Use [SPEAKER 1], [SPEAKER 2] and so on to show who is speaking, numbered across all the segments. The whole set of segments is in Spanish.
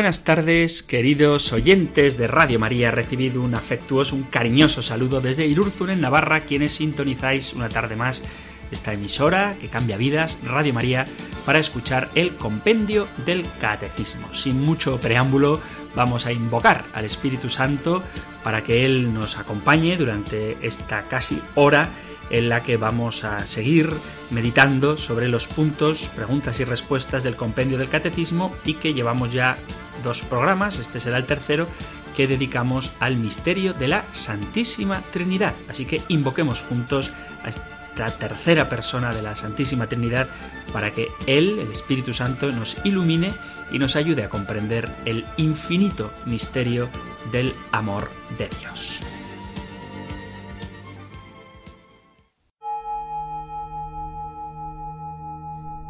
[SPEAKER 1] Buenas tardes, queridos oyentes de Radio María. Recibido un afectuoso, un cariñoso saludo desde Irurzun, en Navarra, quienes sintonizáis una tarde más esta emisora que cambia vidas, Radio María, para escuchar el compendio del catecismo. Sin mucho preámbulo, vamos a invocar al Espíritu Santo para que Él nos acompañe durante esta casi hora en la que vamos a seguir meditando sobre los puntos, preguntas y respuestas del compendio del catecismo y que llevamos ya dos programas, este será el tercero, que dedicamos al misterio de la Santísima Trinidad. Así que invoquemos juntos a esta tercera persona de la Santísima Trinidad para que Él, el Espíritu Santo, nos ilumine y nos ayude a comprender el infinito misterio del amor de Dios.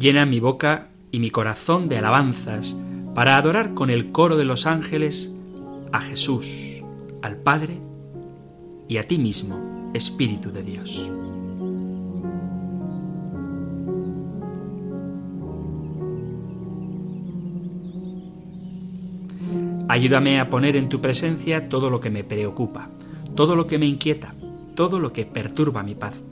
[SPEAKER 1] llena mi boca y mi corazón de alabanzas para adorar con el coro de los ángeles a Jesús, al Padre y a ti mismo, Espíritu de Dios. Ayúdame a poner en tu presencia todo lo que me preocupa, todo lo que me inquieta, todo lo que perturba mi paz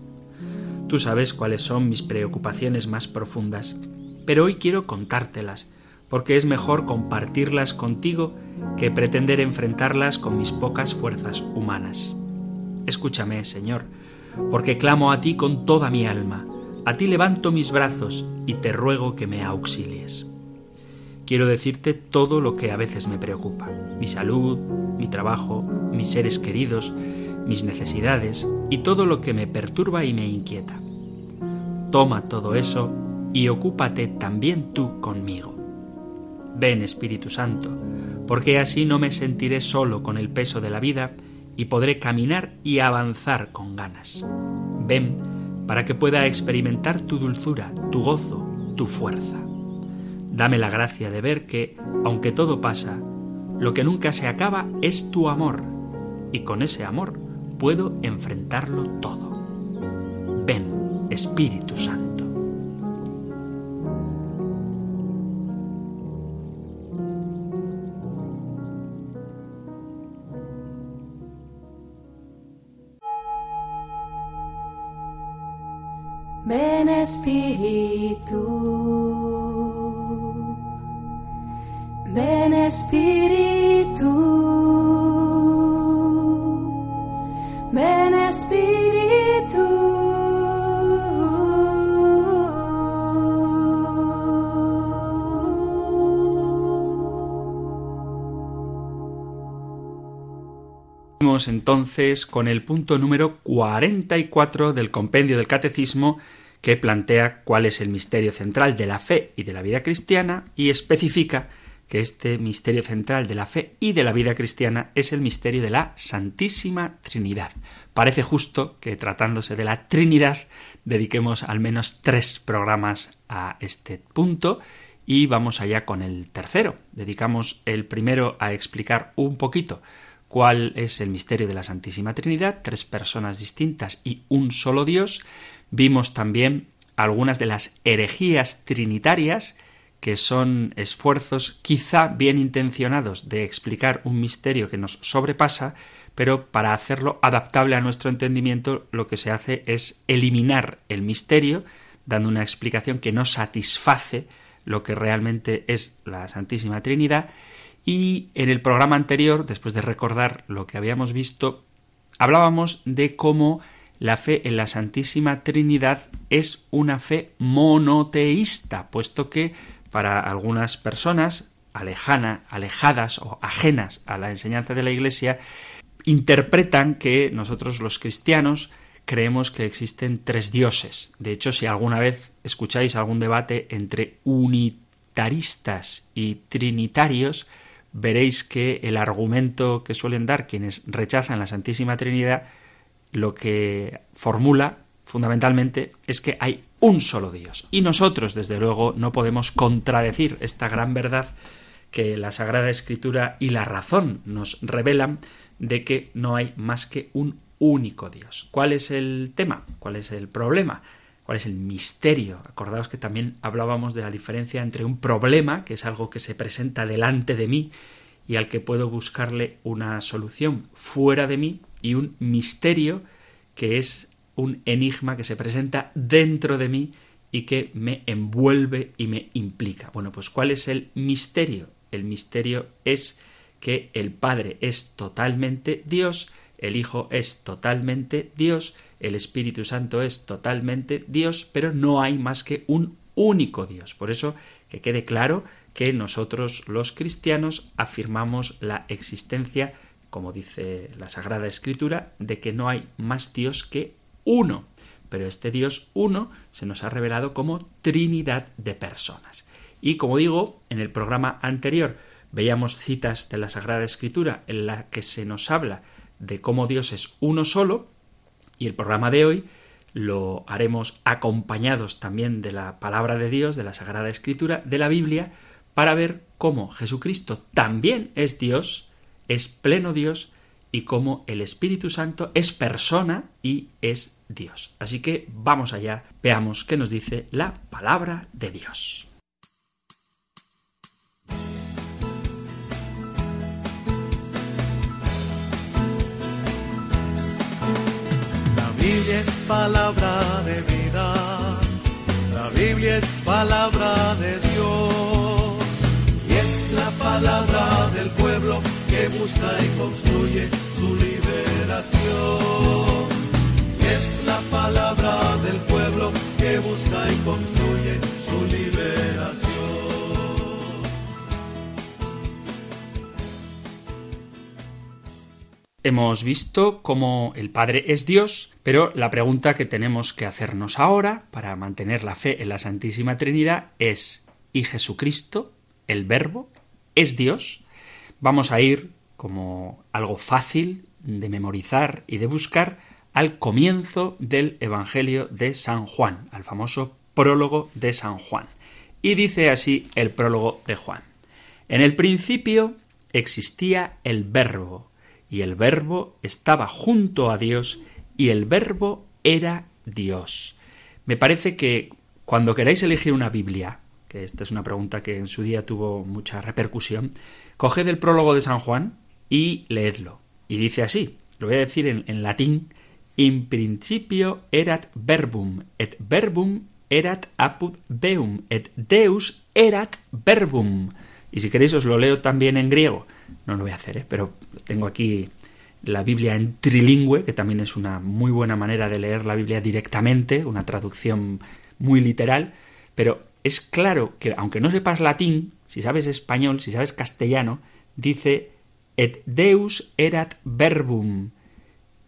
[SPEAKER 1] Tú sabes cuáles son mis preocupaciones más profundas, pero hoy quiero contártelas, porque es mejor compartirlas contigo que pretender enfrentarlas con mis pocas fuerzas humanas. Escúchame, Señor, porque clamo a ti con toda mi alma, a ti levanto mis brazos y te ruego que me auxilies. Quiero decirte todo lo que a veces me preocupa, mi salud, mi trabajo, mis seres queridos, mis necesidades y todo lo que me perturba y me inquieta. Toma todo eso y ocúpate también tú conmigo. Ven Espíritu Santo, porque así no me sentiré solo con el peso de la vida y podré caminar y avanzar con ganas. Ven para que pueda experimentar tu dulzura, tu gozo, tu fuerza. Dame la gracia de ver que, aunque todo pasa, lo que nunca se acaba es tu amor, y con ese amor puedo enfrentarlo todo. Ven, Espíritu Santo. Entonces con el punto número 44 del compendio del Catecismo que plantea cuál es el misterio central de la fe y de la vida cristiana y especifica que este misterio central de la fe y de la vida cristiana es el misterio de la Santísima Trinidad. Parece justo que tratándose de la Trinidad dediquemos al menos tres programas a este punto y vamos allá con el tercero. Dedicamos el primero a explicar un poquito cuál es el misterio de la Santísima Trinidad, tres personas distintas y un solo Dios. Vimos también algunas de las herejías trinitarias, que son esfuerzos quizá bien intencionados de explicar un misterio que nos sobrepasa, pero para hacerlo adaptable a nuestro entendimiento lo que se hace es eliminar el misterio, dando una explicación que no satisface lo que realmente es la Santísima Trinidad, Y en el programa anterior, después de recordar lo que habíamos visto, hablábamos de cómo la fe en la Santísima Trinidad es una fe monoteísta, puesto que para algunas personas alejadas o ajenas a la enseñanza de la Iglesia, interpretan que nosotros los cristianos creemos que existen tres dioses. De hecho, si alguna vez escucháis algún debate entre unitaristas y trinitarios, veréis que el argumento que suelen dar quienes rechazan la Santísima Trinidad lo que formula fundamentalmente es que hay un solo Dios. Y nosotros, desde luego, no podemos contradecir esta gran verdad que la Sagrada Escritura y la razón nos revelan de que no hay más que un único Dios. ¿Cuál es el tema? ¿Cuál es el problema? ¿Cuál es el misterio? Acordaos que también hablábamos de la diferencia entre un problema, que es algo que se presenta delante de mí y al que puedo buscarle una solución fuera de mí, y un misterio que es un enigma que se presenta dentro de mí y que me envuelve y me implica. Bueno, pues ¿cuál es el misterio? El misterio es que el Padre es totalmente Dios, el Hijo es totalmente Dios, el Espíritu Santo es totalmente Dios, pero no hay más que un único Dios. Por eso que quede claro que nosotros los cristianos afirmamos la existencia como dice la Sagrada Escritura, de que no hay más Dios que uno. Pero este Dios uno se nos ha revelado como Trinidad de personas. Y como digo, en el programa anterior veíamos citas de la Sagrada Escritura en la que se nos habla de cómo Dios es uno solo, y el programa de hoy lo haremos acompañados también de la palabra de Dios, de la Sagrada Escritura, de la Biblia, para ver cómo Jesucristo también es Dios, es pleno Dios y cómo el Espíritu Santo es persona y es Dios. Así que vamos allá, veamos qué nos dice la palabra de Dios.
[SPEAKER 2] Biblia es palabra de vida, la Biblia es palabra de Dios y es la palabra del pueblo que busca y construye su liberación. Es la palabra del pueblo que busca y construye su liberación.
[SPEAKER 1] Hemos visto cómo el Padre es Dios, pero la pregunta que tenemos que hacernos ahora para mantener la fe en la Santísima Trinidad es ¿y Jesucristo, el Verbo, es Dios? vamos a ir, como algo fácil de memorizar y de buscar, al comienzo del Evangelio de San Juan, al famoso prólogo de San Juan. Y dice así el prólogo de Juan. En el principio existía el verbo, y el verbo estaba junto a Dios, y el verbo era Dios. Me parece que cuando queráis elegir una Biblia, que esta es una pregunta que en su día tuvo mucha repercusión, Coged el prólogo de San Juan y leedlo. Y dice así, lo voy a decir en, latín, in principio erat verbum, et verbum erat apud deum, et deus erat verbum. Y si queréis os lo leo también en griego. No lo voy a hacer, ¿eh? pero tengo aquí la Biblia en trilingüe, que también es una muy buena manera de leer la Biblia directamente, una traducción muy literal, pero es claro que aunque no sepas latín, si sabes español, si sabes castellano, dice et deus erat verbum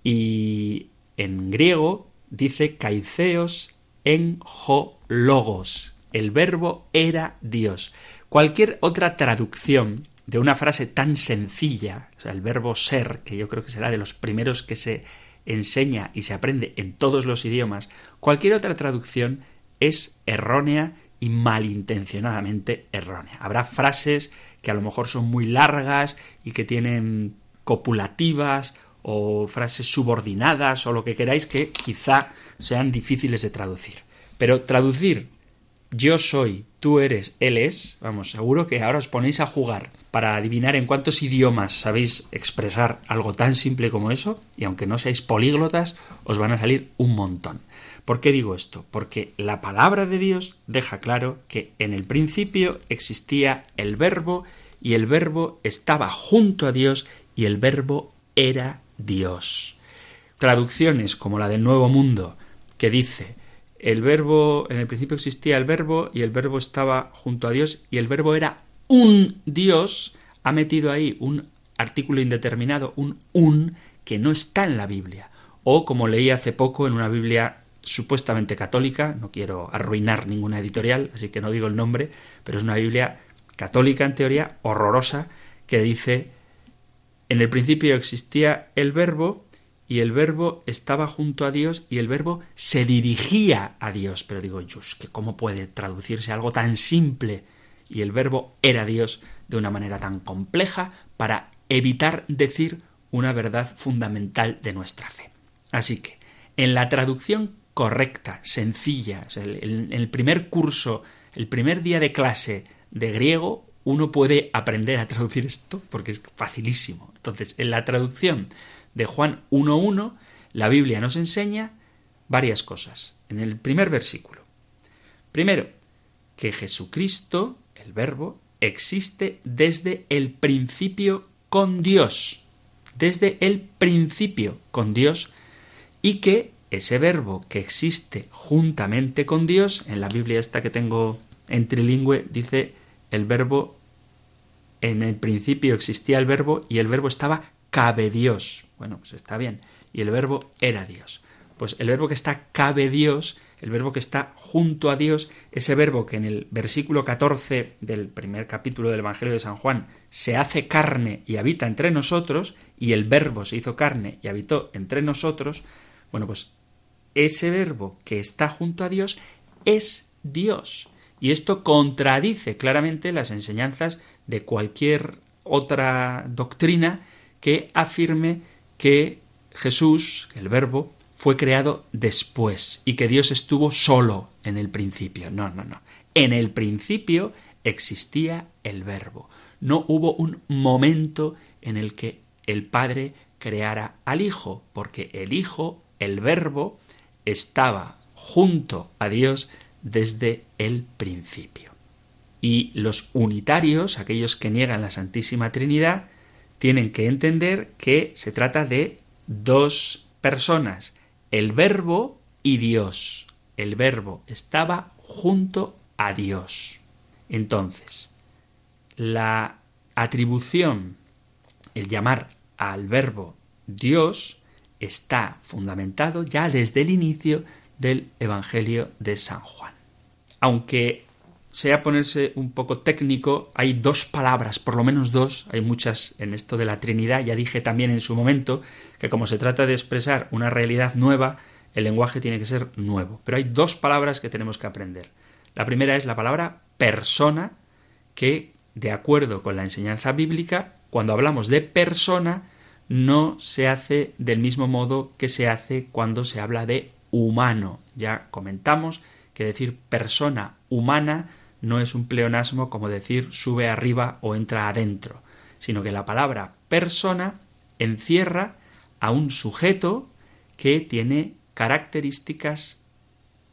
[SPEAKER 1] y en griego dice caiceos en ho logos. El verbo era Dios. Cualquier otra traducción de una frase tan sencilla, o sea, el verbo ser, que yo creo que será de los primeros que se enseña y se aprende en todos los idiomas, cualquier otra traducción es errónea y malintencionadamente errónea. Habrá frases que a lo mejor son muy largas y que tienen copulativas o frases subordinadas o lo que queráis que quizá sean difíciles de traducir. Pero traducir yo soy, tú eres, él es, vamos, seguro que ahora os ponéis a jugar para adivinar en cuántos idiomas sabéis expresar algo tan simple como eso, y aunque no seáis políglotas, os van a salir un montón. ¿Por qué digo esto? Porque la palabra de Dios deja claro que en el principio existía el verbo y el verbo estaba junto a Dios y el verbo era Dios. Traducciones como la del Nuevo Mundo, que dice el verbo, en el principio existía el verbo y el verbo estaba junto a Dios y el verbo era un Dios, ha metido ahí un artículo indeterminado, un un, que no está en la Biblia. O como leí hace poco en una Biblia supuestamente católica, no quiero arruinar ninguna editorial, así que no digo el nombre, pero es una Biblia católica en teoría, horrorosa, que dice, en el principio existía el verbo y el verbo estaba junto a Dios y el verbo se dirigía a Dios. Pero digo, yo, que ¿cómo puede traducirse algo tan simple? Y el verbo era Dios de una manera tan compleja para evitar decir una verdad fundamental de nuestra fe. Así que, en la traducción correcta, sencilla, en el primer curso, el primer día de clase de griego, uno puede aprender a traducir esto porque es facilísimo. Entonces, en la traducción de Juan 1.1, la Biblia nos enseña varias cosas. En el primer versículo. Primero, que Jesucristo, el verbo, existe desde el principio con Dios. Desde el principio con Dios y que ese verbo que existe juntamente con Dios, en la Biblia esta que tengo en trilingüe, dice el verbo, en el principio existía el verbo y el verbo estaba cabe Dios. Bueno, pues está bien. Y el verbo era Dios. Pues el verbo que está cabe Dios, el verbo que está junto a Dios, ese verbo que en el versículo 14 del primer capítulo del Evangelio de San Juan se hace carne y habita entre nosotros, y el verbo se hizo carne y habitó entre nosotros, bueno, pues ese verbo que está junto a Dios es Dios. Y esto contradice claramente las enseñanzas de cualquier otra doctrina que afirme que Jesús, el verbo, fue creado después y que Dios estuvo solo en el principio. No, no, no. En el principio existía el verbo. No hubo un momento en el que el Padre creara al Hijo, porque el Hijo, el verbo, estaba junto a Dios desde el principio. Y los unitarios, aquellos que niegan la Santísima Trinidad, tienen que entender que se trata de dos personas, el verbo y Dios. El verbo estaba junto a Dios. Entonces, la atribución, el llamar al verbo Dios, está fundamentado ya desde el inicio del Evangelio de San Juan. Aunque sea ponerse un poco técnico, hay dos palabras, por lo menos dos, hay muchas en esto de la Trinidad, ya dije también en su momento que como se trata de expresar una realidad nueva, el lenguaje tiene que ser nuevo. Pero hay dos palabras que tenemos que aprender. La primera es la palabra persona, que, de acuerdo con la enseñanza bíblica, cuando hablamos de persona, no se hace del mismo modo que se hace cuando se habla de humano. Ya comentamos que decir persona humana no es un pleonasmo como decir sube arriba o entra adentro, sino que la palabra persona encierra a un sujeto que tiene características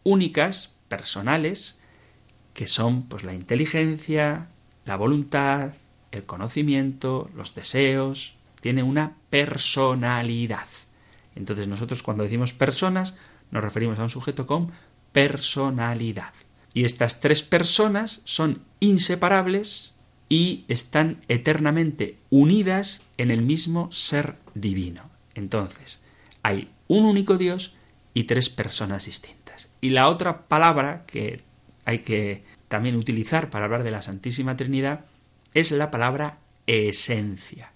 [SPEAKER 1] únicas, personales, que son pues la inteligencia, la voluntad, el conocimiento, los deseos, tiene una personalidad. Entonces nosotros cuando decimos personas nos referimos a un sujeto con personalidad. Y estas tres personas son inseparables y están eternamente unidas en el mismo ser divino. Entonces, hay un único Dios y tres personas distintas. Y la otra palabra que hay que también utilizar para hablar de la Santísima Trinidad es la palabra esencia.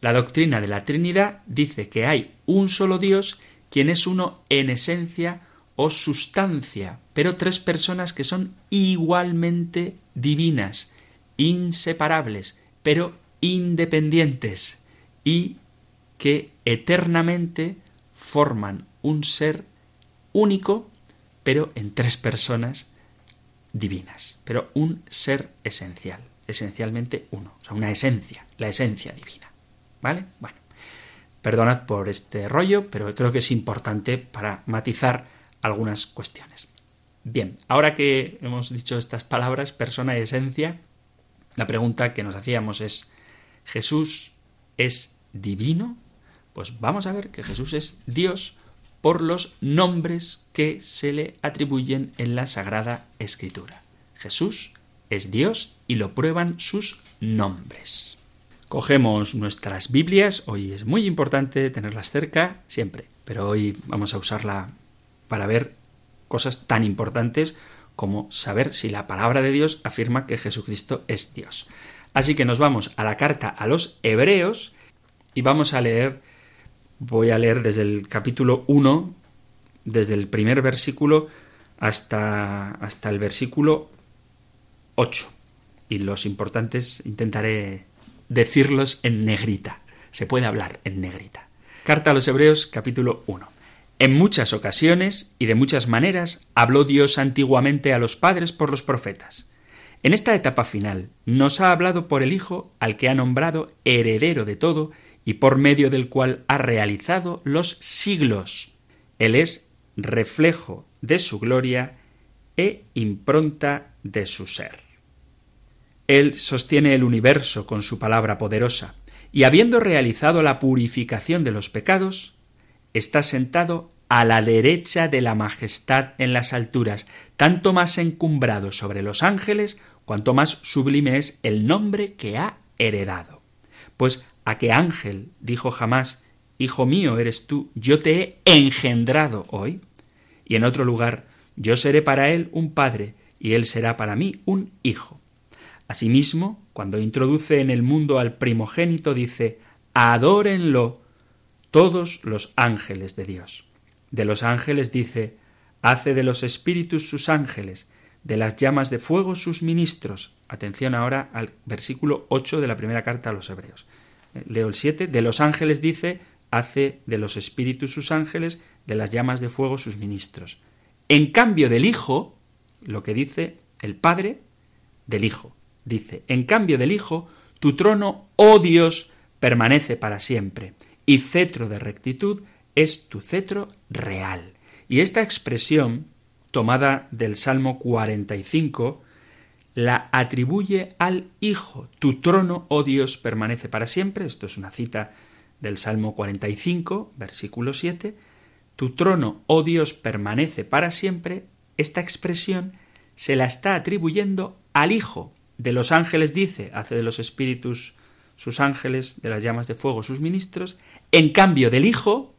[SPEAKER 1] La doctrina de la Trinidad dice que hay un solo Dios, quien es uno en esencia o sustancia, pero tres personas que son igualmente divinas, inseparables, pero independientes, y que eternamente forman un ser único, pero en tres personas divinas, pero un ser esencial, esencialmente uno, o sea, una esencia, la esencia divina. ¿Vale? Bueno, perdonad por este rollo, pero creo que es importante para matizar algunas cuestiones. Bien, ahora que hemos dicho estas palabras, persona y esencia, La pregunta que nos hacíamos es, ¿Jesús es divino? Pues vamos a ver que Jesús es Dios por los nombres que se le atribuyen en la Sagrada Escritura. Jesús es Dios y lo prueban sus nombres. Cogemos nuestras Biblias, hoy es muy importante tenerlas cerca, siempre, pero hoy vamos a usarla para ver cosas tan importantes como saber si la palabra de Dios afirma que Jesucristo es Dios. Así que nos vamos a la carta a los Hebreos y vamos a leer, voy a leer desde el capítulo 1, desde el primer versículo hasta, hasta el versículo 8. Y los importantes intentaré decirlos en negrita. Se puede hablar en negrita. Carta a los Hebreos capítulo 1. En muchas ocasiones y de muchas maneras habló Dios antiguamente a los padres por los profetas. En esta etapa final nos ha hablado por el Hijo al que ha nombrado heredero de todo y por medio del cual ha realizado los siglos. Él es reflejo de su gloria e impronta de su ser. Él sostiene el universo con su palabra poderosa, y habiendo realizado la purificación de los pecados, está sentado a la derecha de la majestad en las alturas, tanto más encumbrado sobre los ángeles, cuanto más sublime es el nombre que ha heredado. Pues a qué ángel dijo jamás, Hijo mío eres tú, yo te he engendrado hoy. Y en otro lugar, yo seré para él un padre, y él será para mí un hijo. Asimismo, cuando introduce en el mundo al primogénito, dice, adórenlo todos los ángeles de Dios. De los ángeles dice, hace de los espíritus sus ángeles, de las llamas de fuego sus ministros. Atención ahora al versículo 8 de la primera carta a los hebreos. Eh, leo el 7, de los ángeles dice, hace de los espíritus sus ángeles, de las llamas de fuego sus ministros. En cambio del Hijo, lo que dice el Padre del Hijo, dice, en cambio del Hijo, tu trono, oh Dios, permanece para siempre y cetro de rectitud es tu cetro real. Y esta expresión, tomada del Salmo 45, la atribuye al Hijo. Tu trono, oh Dios, permanece para siempre. Esto es una cita del Salmo 45, versículo 7. Tu trono, oh Dios, permanece para siempre. Esta expresión se la está atribuyendo al Hijo. De los ángeles dice, hace de los espíritus sus ángeles, de las llamas de fuego sus ministros, en cambio del Hijo,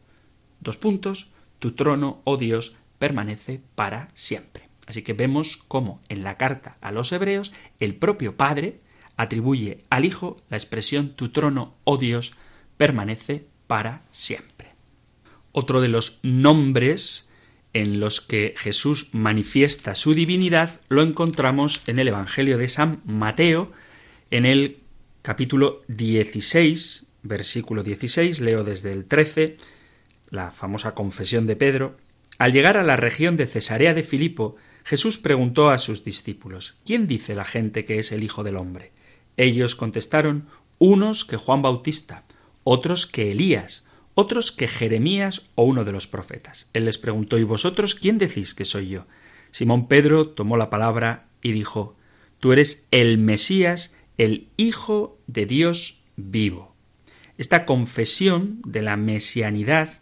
[SPEAKER 1] dos puntos, tu trono, oh Dios, permanece para siempre. Así que vemos cómo en la carta a los hebreos el propio Padre atribuye al Hijo la expresión tu trono, oh Dios, permanece para siempre. Otro de los nombres en los que Jesús manifiesta su divinidad lo encontramos en el Evangelio de San Mateo, en el capítulo 16, versículo 16, leo desde el 13, la famosa confesión de Pedro. Al llegar a la región de Cesarea de Filipo, Jesús preguntó a sus discípulos ¿Quién dice la gente que es el Hijo del Hombre? Ellos contestaron unos que Juan Bautista, otros que Elías, otros que Jeremías o uno de los profetas. Él les preguntó ¿Y vosotros quién decís que soy yo? Simón Pedro tomó la palabra y dijo Tú eres el Mesías, el Hijo de Dios vivo. Esta confesión de la mesianidad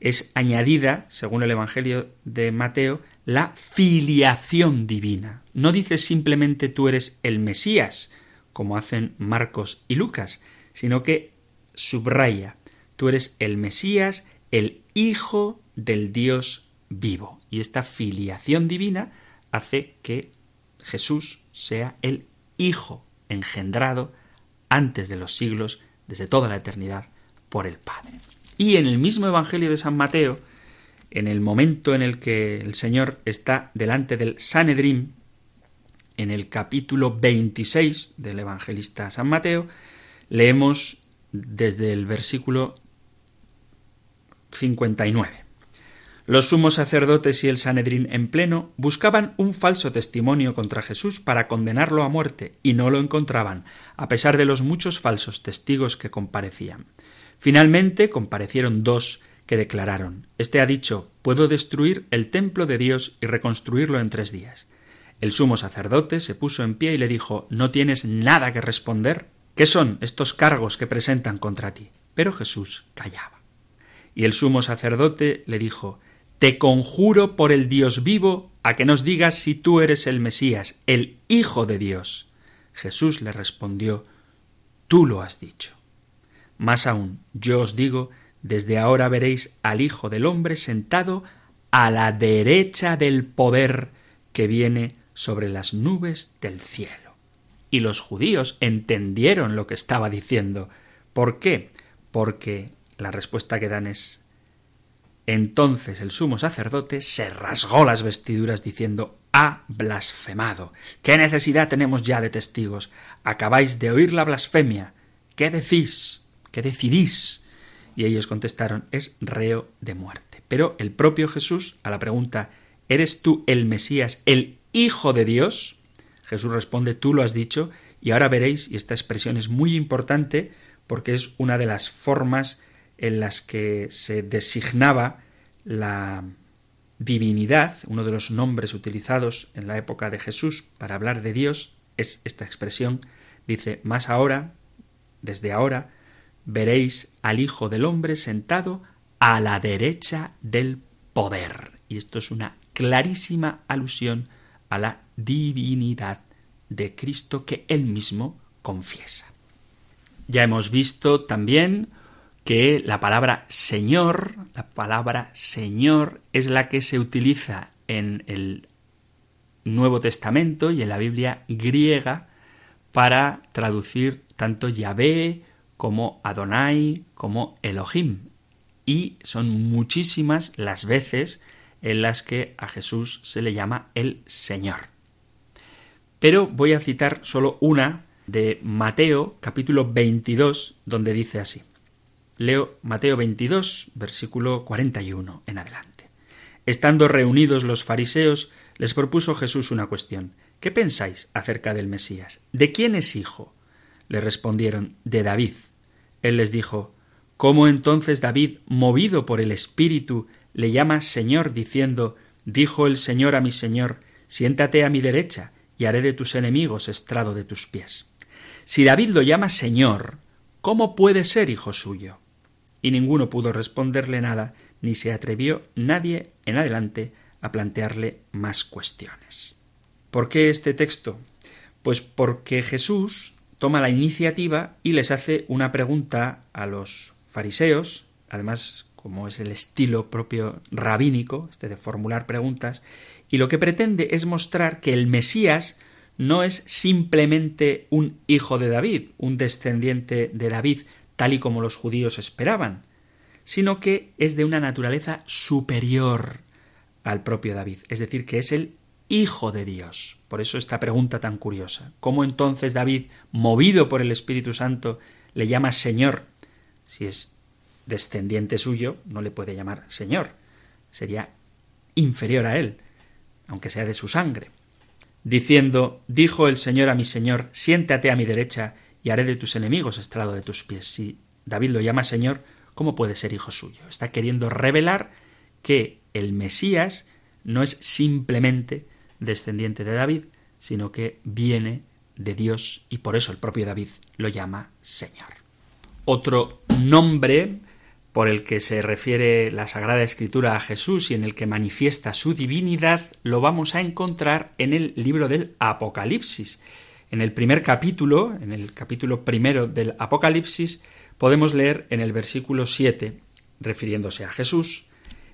[SPEAKER 1] es añadida, según el Evangelio de Mateo, la filiación divina. No dice simplemente tú eres el Mesías, como hacen Marcos y Lucas, sino que subraya, tú eres el Mesías, el Hijo del Dios vivo. Y esta filiación divina hace que Jesús sea el Hijo engendrado antes de los siglos, desde toda la eternidad, por el Padre. Y en el mismo Evangelio de San Mateo, en el momento en el que el Señor está delante del Sanedrín, en el capítulo 26 del evangelista San Mateo, leemos desde el versículo 59. Los sumos sacerdotes y el Sanedrín en pleno buscaban un falso testimonio contra Jesús para condenarlo a muerte, y no lo encontraban, a pesar de los muchos falsos testigos que comparecían. Finalmente comparecieron dos que declararon Este ha dicho Puedo destruir el templo de Dios y reconstruirlo en tres días. El sumo sacerdote se puso en pie y le dijo ¿No tienes nada que responder? ¿Qué son estos cargos que presentan contra ti? Pero Jesús callaba. Y el sumo sacerdote le dijo Te conjuro por el Dios vivo a que nos digas si tú eres el Mesías, el Hijo de Dios. Jesús le respondió Tú lo has dicho. Más aún, yo os digo, desde ahora veréis al Hijo del hombre sentado a la derecha del poder que viene sobre las nubes del cielo. Y los judíos entendieron lo que estaba diciendo. ¿Por qué? Porque la respuesta que dan es entonces el sumo sacerdote se rasgó las vestiduras diciendo ha blasfemado. ¿Qué necesidad tenemos ya de testigos? Acabáis de oír la blasfemia. ¿Qué decís? ¿Qué decidís? Y ellos contestaron es reo de muerte. Pero el propio Jesús, a la pregunta ¿Eres tú el Mesías, el Hijo de Dios? Jesús responde Tú lo has dicho, y ahora veréis, y esta expresión es muy importante porque es una de las formas en las que se designaba la divinidad, uno de los nombres utilizados en la época de Jesús para hablar de Dios es esta expresión. Dice, más ahora, desde ahora, veréis al Hijo del Hombre sentado a la derecha del poder. Y esto es una clarísima alusión a la divinidad de Cristo que él mismo confiesa. Ya hemos visto también que la palabra Señor, la palabra Señor es la que se utiliza en el Nuevo Testamento y en la Biblia griega para traducir tanto Yahvé como Adonai como Elohim. Y son muchísimas las veces en las que a Jesús se le llama el Señor. Pero voy a citar solo una de Mateo capítulo 22 donde dice así. Leo Mateo 22, versículo 41 en adelante. Estando reunidos los fariseos, les propuso Jesús una cuestión. ¿Qué pensáis acerca del Mesías? ¿De quién es hijo? Le respondieron, de David. Él les dijo, ¿Cómo entonces David, movido por el Espíritu, le llama Señor, diciendo, Dijo el Señor a mi Señor, siéntate a mi derecha, y haré de tus enemigos estrado de tus pies? Si David lo llama Señor, ¿cómo puede ser hijo suyo? Y ninguno pudo responderle nada, ni se atrevió nadie en adelante a plantearle más cuestiones. ¿Por qué este texto? Pues porque Jesús toma la iniciativa y les hace una pregunta a los fariseos, además como es el estilo propio rabínico, este de formular preguntas, y lo que pretende es mostrar que el Mesías no es simplemente un hijo de David, un descendiente de David, tal y como los judíos esperaban, sino que es de una naturaleza superior al propio David, es decir, que es el Hijo de Dios. Por eso esta pregunta tan curiosa. ¿Cómo entonces David, movido por el Espíritu Santo, le llama Señor? Si es descendiente suyo, no le puede llamar Señor. Sería inferior a él, aunque sea de su sangre. Diciendo, dijo el Señor a mi Señor, siéntate a mi derecha y haré de tus enemigos estrado de tus pies. Si David lo llama Señor, ¿cómo puede ser hijo suyo? Está queriendo revelar que el Mesías no es simplemente descendiente de David, sino que viene de Dios y por eso el propio David lo llama Señor. Otro nombre por el que se refiere la Sagrada Escritura a Jesús y en el que manifiesta su divinidad, lo vamos a encontrar en el libro del Apocalipsis. En el primer capítulo, en el capítulo primero del Apocalipsis, podemos leer en el versículo 7, refiriéndose a Jesús,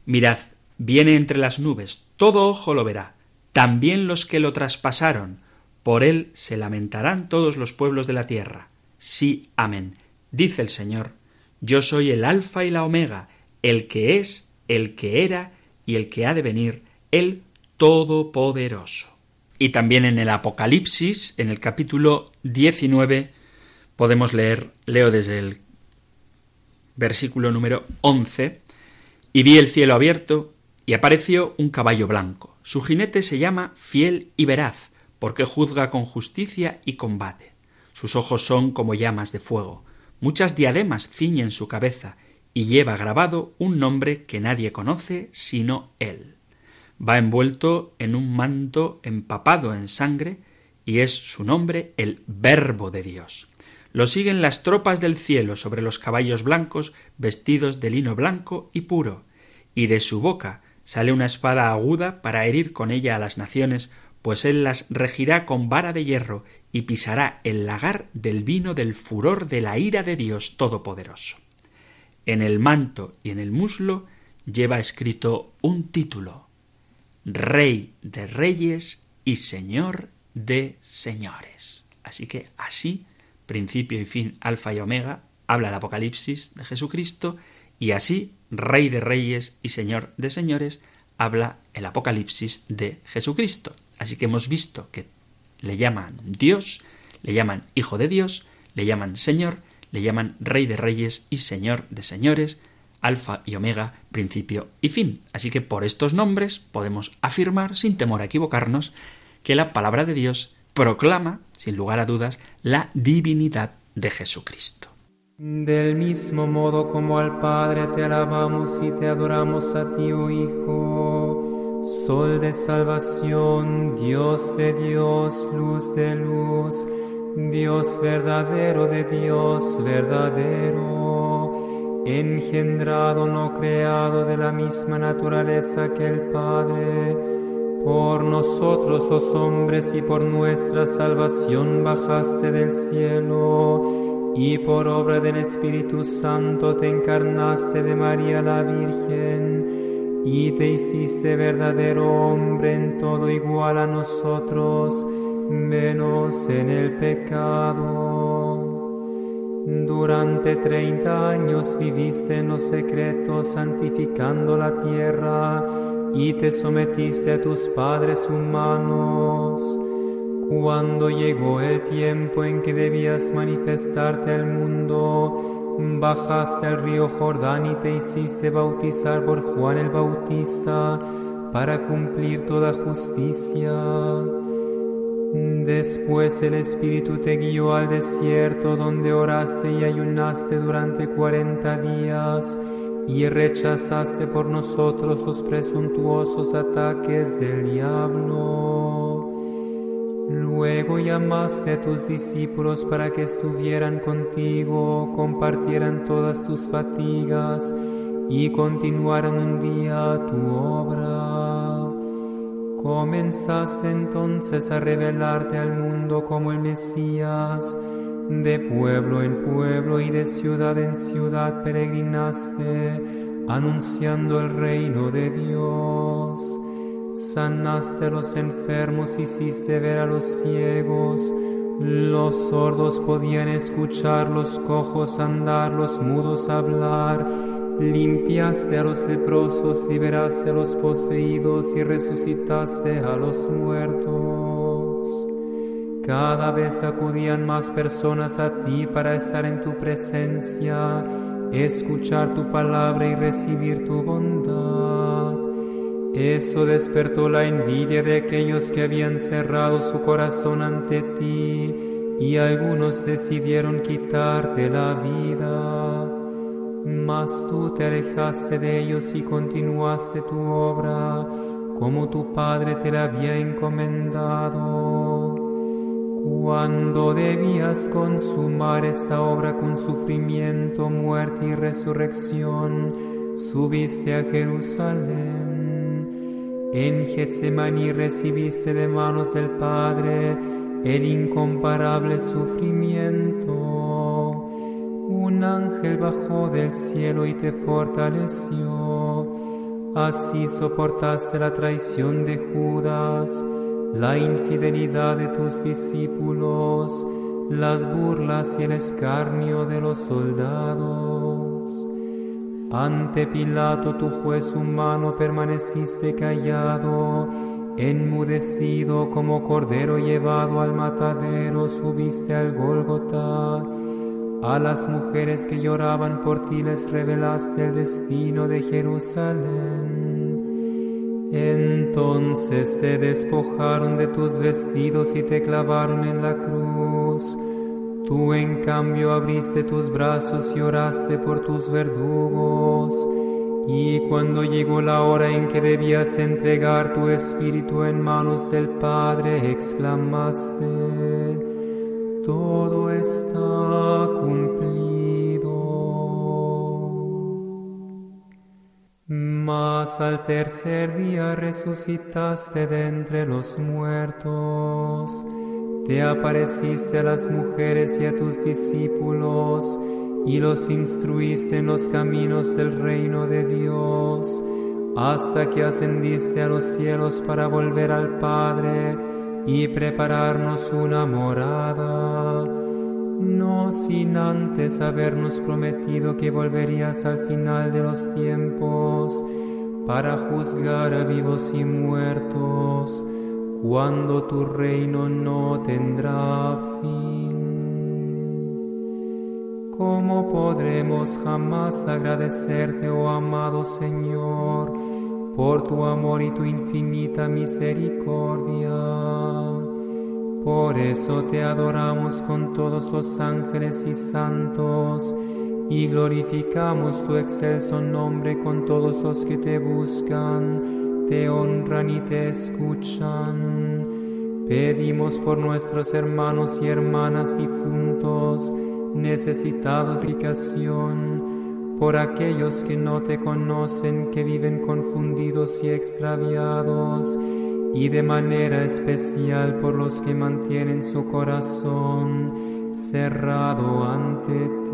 [SPEAKER 1] Mirad, viene entre las nubes, todo ojo lo verá, también los que lo traspasaron, por él se lamentarán todos los pueblos de la tierra. Sí, amén. Dice el Señor, yo soy el Alfa y la Omega, el que es, el que era y el que ha de venir, el Todopoderoso. Y también en el Apocalipsis, en el capítulo 19, podemos leer, leo desde el versículo número 11, y vi el cielo abierto, y apareció un caballo blanco. Su jinete se llama fiel y veraz, porque juzga con justicia y combate. Sus ojos son como llamas de fuego. Muchas diademas ciñen su cabeza, y lleva grabado un nombre que nadie conoce sino él. Va envuelto en un manto empapado en sangre y es su nombre el Verbo de Dios. Lo siguen las tropas del cielo sobre los caballos blancos vestidos de lino blanco y puro, y de su boca sale una espada aguda para herir con ella a las naciones, pues él las regirá con vara de hierro y pisará el lagar del vino del furor de la ira de Dios Todopoderoso. En el manto y en el muslo lleva escrito un título Rey de Reyes y Señor de Señores. Así que así, principio y fin, alfa y omega, habla el Apocalipsis de Jesucristo y así, Rey de Reyes y Señor de Señores, habla el Apocalipsis de Jesucristo. Así que hemos visto que le llaman Dios, le llaman Hijo de Dios, le llaman Señor, le llaman Rey de Reyes y Señor de Señores, Alfa y Omega, principio y fin. Así que por estos nombres podemos afirmar, sin temor a equivocarnos, que la palabra de Dios proclama, sin lugar a dudas, la divinidad de Jesucristo.
[SPEAKER 3] Del mismo modo como al Padre te alabamos y te adoramos a ti, oh Hijo, Sol de salvación, Dios de Dios, luz de luz, Dios verdadero de Dios verdadero, engendrado, no creado de la misma naturaleza que el Padre, por nosotros, los hombres, y por nuestra salvación bajaste del cielo y por obra del Espíritu Santo te encarnaste de María la Virgen y te hiciste verdadero hombre en todo igual a nosotros, menos en el pecado. Durante treinta años viviste en los secretos santificando la tierra y te sometiste a tus padres humanos cuando llegó el tiempo en que debías manifestarte al mundo, bajaste al río Jordán y te hiciste bautizar por Juan el Bautista para cumplir toda justicia. Después el Espíritu te guió al desierto donde oraste y ayunaste durante cuarenta días y rechazaste por nosotros los presuntuosos ataques del diablo. Luego llamaste a tus discípulos para que estuvieran contigo, compartieran todas tus fatigas y continuaran un día tu obra. Comenzaste entonces a revelarte al mundo como el Mesías, de pueblo en pueblo y de ciudad en ciudad peregrinaste, anunciando el reino de Dios. Sanaste a los enfermos, hiciste ver a los ciegos, los sordos podían escuchar, los cojos andar, los mudos hablar. Limpiaste a los leprosos, liberaste a los poseídos y resucitaste a los muertos. Cada vez acudían más personas a ti para estar en tu presencia, escuchar tu palabra y recibir tu bondad. Eso despertó la envidia de aquellos que habían cerrado su corazón ante ti y algunos decidieron quitarte la vida. Mas tú te alejaste de ellos y continuaste tu obra como tu Padre te la había encomendado. Cuando debías consumar esta obra con sufrimiento, muerte y resurrección, subiste a Jerusalén en Getsemaní recibiste de manos del Padre el incomparable sufrimiento. Un ángel bajó del cielo y te fortaleció. Así soportaste la traición de Judas, la infidelidad de tus discípulos, las burlas y el escarnio de los soldados. Ante Pilato, tu juez humano, permaneciste callado, enmudecido como cordero llevado al matadero, subiste al Gólgota. A las mujeres que lloraban por ti les revelaste el destino de Jerusalén. Entonces te despojaron de tus vestidos y te clavaron en la cruz Tú en cambio abriste tus brazos y oraste por tus verdugos Y cuando llegó la hora en que debías entregar tu espíritu en manos del Padre, exclamaste, todo está cumplido. Mas al tercer día resucitaste de entre los muertos, te apareciste a las mujeres y a tus discípulos, y los instruiste en los caminos del reino de Dios, hasta que ascendiste a los cielos para volver al Padre y prepararnos una morada, no sin antes habernos prometido que volverías al final de los tiempos para juzgar a vivos y muertos, cuando tu reino no tendrá fin. ¿Cómo podremos jamás agradecerte, oh amado Señor, por tu amor y tu infinita misericordia? Por eso te adoramos con todos los ángeles y santos y glorificamos tu excelso nombre con todos los que te buscan, te honran y te escuchan. Pedimos por nuestros hermanos y hermanas difuntos, necesitados de explicación, por aquellos que no te conocen, que viven confundidos y extraviados, y de manera especial por los que mantienen su corazón cerrado ante ti.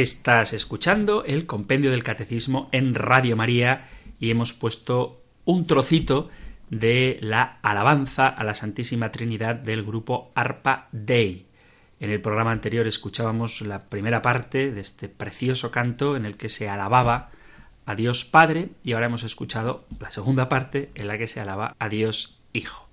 [SPEAKER 1] Estás escuchando el compendio del catecismo en Radio María y hemos puesto un trocito de la alabanza a la Santísima Trinidad del grupo Arpa Dei. En el programa anterior escuchábamos la primera parte de este precioso canto en el que se alababa a Dios Padre y ahora hemos escuchado la segunda parte en la que se alaba a Dios Hijo.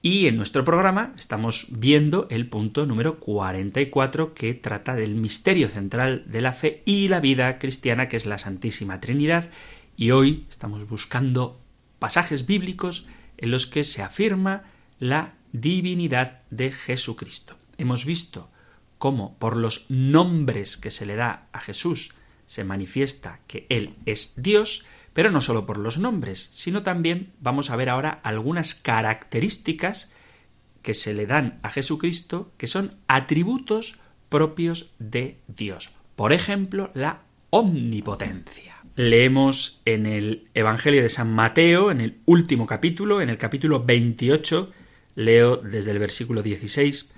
[SPEAKER 1] Y en nuestro programa estamos viendo el punto número 44 que trata del misterio central de la fe y la vida cristiana que es la Santísima Trinidad y hoy estamos buscando pasajes bíblicos en los que se afirma la divinidad de Jesucristo. Hemos visto cómo por los nombres que se le da a Jesús se manifiesta que Él es Dios, pero no solo por los nombres, sino también vamos a ver ahora algunas características que se le dan a Jesucristo que son atributos propios de Dios. Por ejemplo, la omnipotencia. Leemos en el Evangelio de San Mateo, en el último capítulo, en el capítulo 28, leo desde el versículo 16,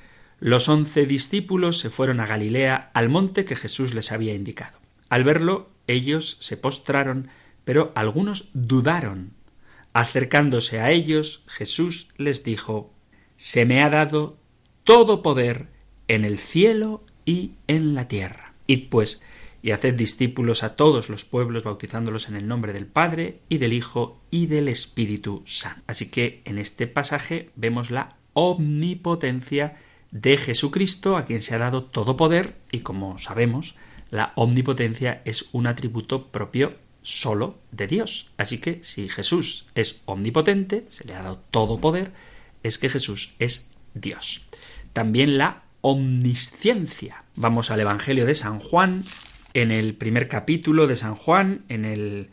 [SPEAKER 1] los once discípulos se fueron a Galilea al monte que Jesús les había indicado. Al verlo, ellos se postraron pero algunos dudaron. Acercándose a ellos, Jesús les dijo, Se me ha dado todo poder en el cielo y en la tierra. Id pues y haced discípulos a todos los pueblos, bautizándolos en el nombre del Padre y del Hijo y del Espíritu Santo. Así que en este pasaje vemos la omnipotencia de Jesucristo, a quien se ha dado todo poder, y como sabemos, la omnipotencia es un atributo propio solo de Dios. Así que si Jesús es omnipotente, se le ha dado todo poder, es que Jesús es Dios. También la omnisciencia. Vamos al Evangelio de San Juan, en el primer capítulo de San Juan, en el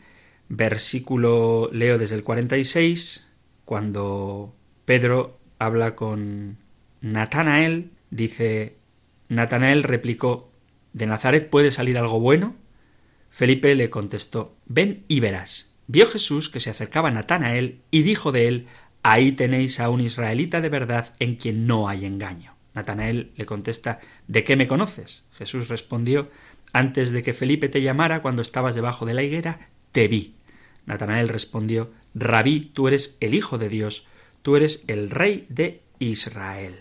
[SPEAKER 1] versículo, leo desde el 46, cuando Pedro habla con Natanael, dice, Natanael replicó, ¿De Nazaret puede salir algo bueno? Felipe le contestó Ven y verás. Vio Jesús que se acercaba Natanael y dijo de él Ahí tenéis a un israelita de verdad en quien no hay engaño. Natanael le contesta ¿De qué me conoces? Jesús respondió Antes de que Felipe te llamara cuando estabas debajo de la higuera, te vi. Natanael respondió Rabí, tú eres el Hijo de Dios, tú eres el Rey de Israel.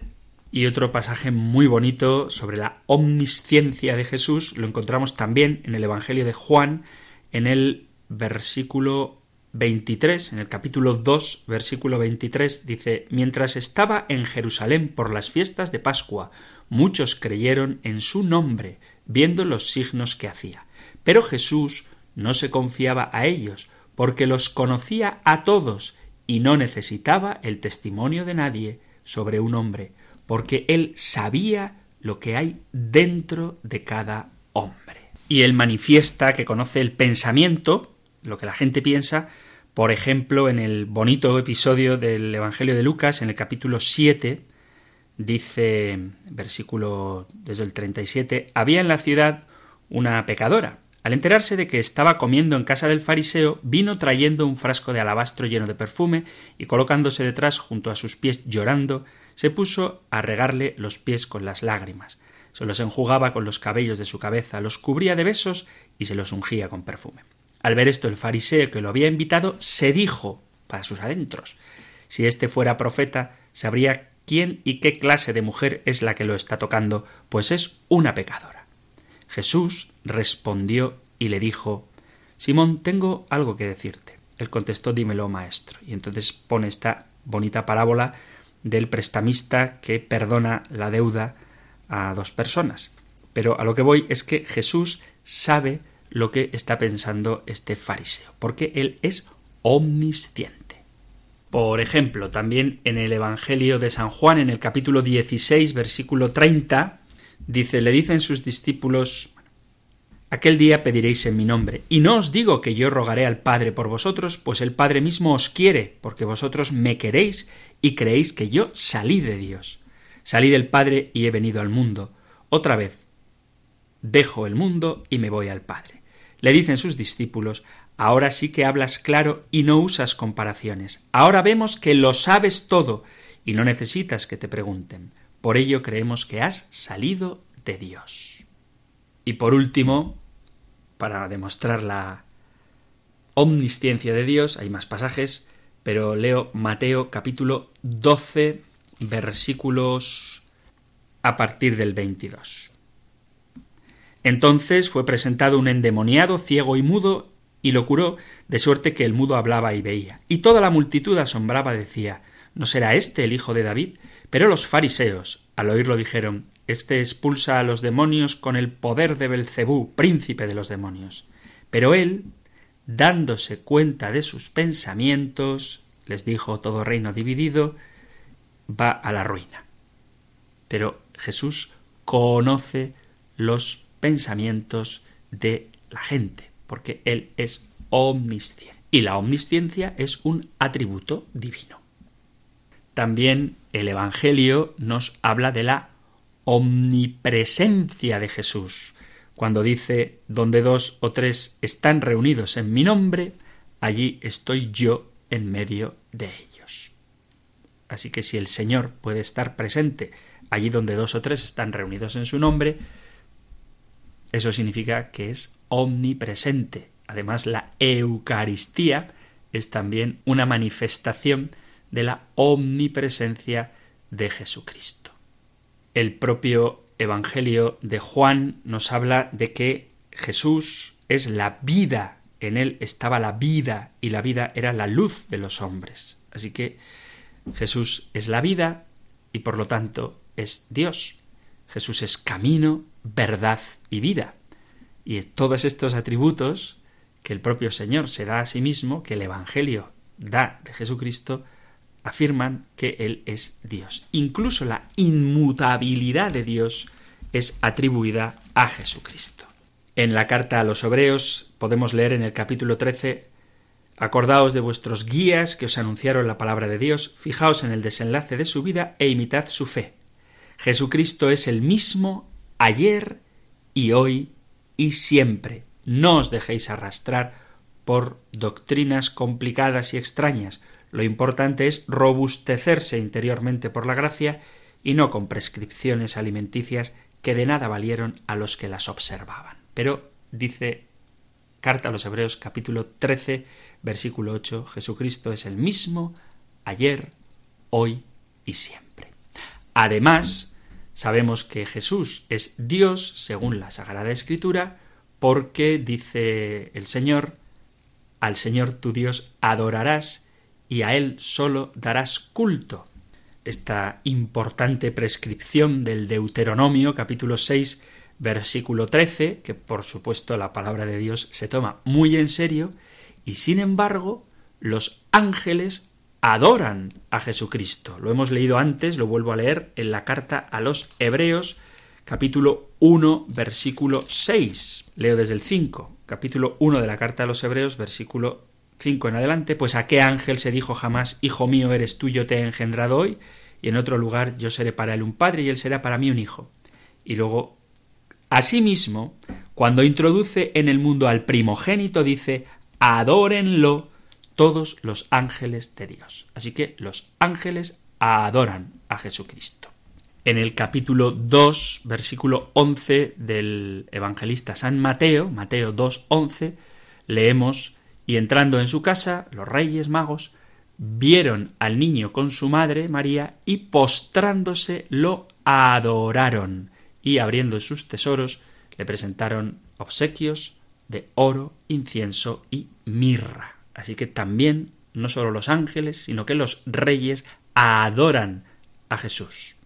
[SPEAKER 1] Y otro pasaje muy bonito sobre la omnisciencia de Jesús lo encontramos también en el Evangelio de Juan, en el versículo 23, en el capítulo 2, versículo 23, dice, Mientras estaba en Jerusalén por las fiestas de Pascua, muchos creyeron en su nombre, viendo los signos que hacía. Pero Jesús no se confiaba a ellos, porque los conocía a todos y no necesitaba el testimonio de nadie sobre un hombre, porque él sabía lo que hay dentro de cada hombre. Y él manifiesta que conoce el pensamiento, lo que la gente piensa, por ejemplo, en el bonito episodio del Evangelio de Lucas, en el capítulo 7, dice, versículo desde el 37, había en la ciudad una pecadora. Al enterarse de que estaba comiendo en casa del fariseo, vino trayendo un frasco de alabastro lleno de perfume y colocándose detrás junto a sus pies llorando, se puso a regarle los pies con las lágrimas, se los enjugaba con los cabellos de su cabeza, los cubría de besos y se los ungía con perfume. Al ver esto, el fariseo que lo había invitado se dijo para sus adentros si éste fuera profeta, sabría quién y qué clase de mujer es la que lo está tocando, pues es una pecadora. Jesús respondió y le dijo Simón, tengo algo que decirte. Él contestó Dímelo, maestro. Y entonces pone esta bonita parábola del prestamista que perdona la deuda a dos personas. Pero a lo que voy es que Jesús sabe lo que está pensando este fariseo, porque él es omnisciente. Por ejemplo, también en el Evangelio de San Juan, en el capítulo 16, versículo 30, dice, le dicen sus discípulos, Aquel día pediréis en mi nombre, y no os digo que yo rogaré al Padre por vosotros, pues el Padre mismo os quiere, porque vosotros me queréis y creéis que yo salí de Dios. Salí del Padre y he venido al mundo. Otra vez, dejo el mundo y me voy al Padre. Le dicen sus discípulos, ahora sí que hablas claro y no usas comparaciones. Ahora vemos que lo sabes todo y no necesitas que te pregunten. Por ello creemos que has salido de Dios. Y por último, para demostrar la omnisciencia de Dios, hay más pasajes, pero leo Mateo capítulo 12 versículos a partir del 22. Entonces fue presentado un endemoniado, ciego y mudo, y lo curó, de suerte que el mudo hablaba y veía. Y toda la multitud asombraba decía, ¿no será este el hijo de David? Pero los fariseos, al oírlo, dijeron, este expulsa a los demonios con el poder de Belcebú, príncipe de los demonios. Pero él, dándose cuenta de sus pensamientos, les dijo todo reino dividido, va a la ruina. Pero Jesús conoce los pensamientos de la gente, porque Él es omnisciente. Y la omnisciencia es un atributo divino. También el Evangelio nos habla de la omnipresencia de Jesús. Cuando dice, donde dos o tres están reunidos en mi nombre, allí estoy yo en medio de ellos. Así que si el Señor puede estar presente allí donde dos o tres están reunidos en su nombre, eso significa que es omnipresente. Además, la Eucaristía es también una manifestación de la omnipresencia de Jesucristo. El propio Evangelio de Juan nos habla de que Jesús es la vida, en él estaba la vida y la vida era la luz de los hombres. Así que Jesús es la vida y por lo tanto es Dios. Jesús es camino, verdad y vida. Y todos estos atributos que el propio Señor se da a sí mismo, que el Evangelio da de Jesucristo, afirman que Él es Dios. Incluso la inmutabilidad de Dios es atribuida a Jesucristo. En la carta a los Hebreos podemos leer en el capítulo 13 Acordaos de vuestros guías que os anunciaron la palabra de Dios, fijaos en el desenlace de su vida e imitad su fe. Jesucristo es el mismo ayer y hoy y siempre. No os dejéis arrastrar por doctrinas complicadas y extrañas. Lo importante es robustecerse interiormente por la gracia y no con prescripciones alimenticias que de nada valieron a los que las observaban. Pero dice Carta a los Hebreos capítulo 13 versículo 8, Jesucristo es el mismo ayer, hoy y siempre. Además, sabemos que Jesús es Dios según la Sagrada Escritura porque dice el Señor, al Señor tu Dios adorarás y a Él solo darás culto. Esta importante prescripción del Deuteronomio capítulo 6 versículo 13, que por supuesto la palabra de Dios se toma muy en serio, y sin embargo los ángeles adoran a Jesucristo. Lo hemos leído antes, lo vuelvo a leer en la carta a los Hebreos, capítulo 1, versículo 6. Leo desde el 5, capítulo 1 de la carta a los Hebreos, versículo 5 en adelante, pues a qué ángel se dijo jamás, Hijo mío eres tú, yo te he engendrado hoy, y en otro lugar yo seré para él un padre y él será para mí un hijo. Y luego, asimismo, cuando introduce en el mundo al primogénito, dice, adórenlo todos los ángeles de Dios. Así que los ángeles adoran a Jesucristo. En el capítulo 2, versículo 11 del evangelista San Mateo, Mateo 2, 11, leemos, y entrando en su casa, los reyes magos vieron al niño con su madre, María, y postrándose lo adoraron, y abriendo sus tesoros, le presentaron obsequios de oro, incienso y mirra. Así que también no solo los ángeles, sino que los reyes adoran a Jesús.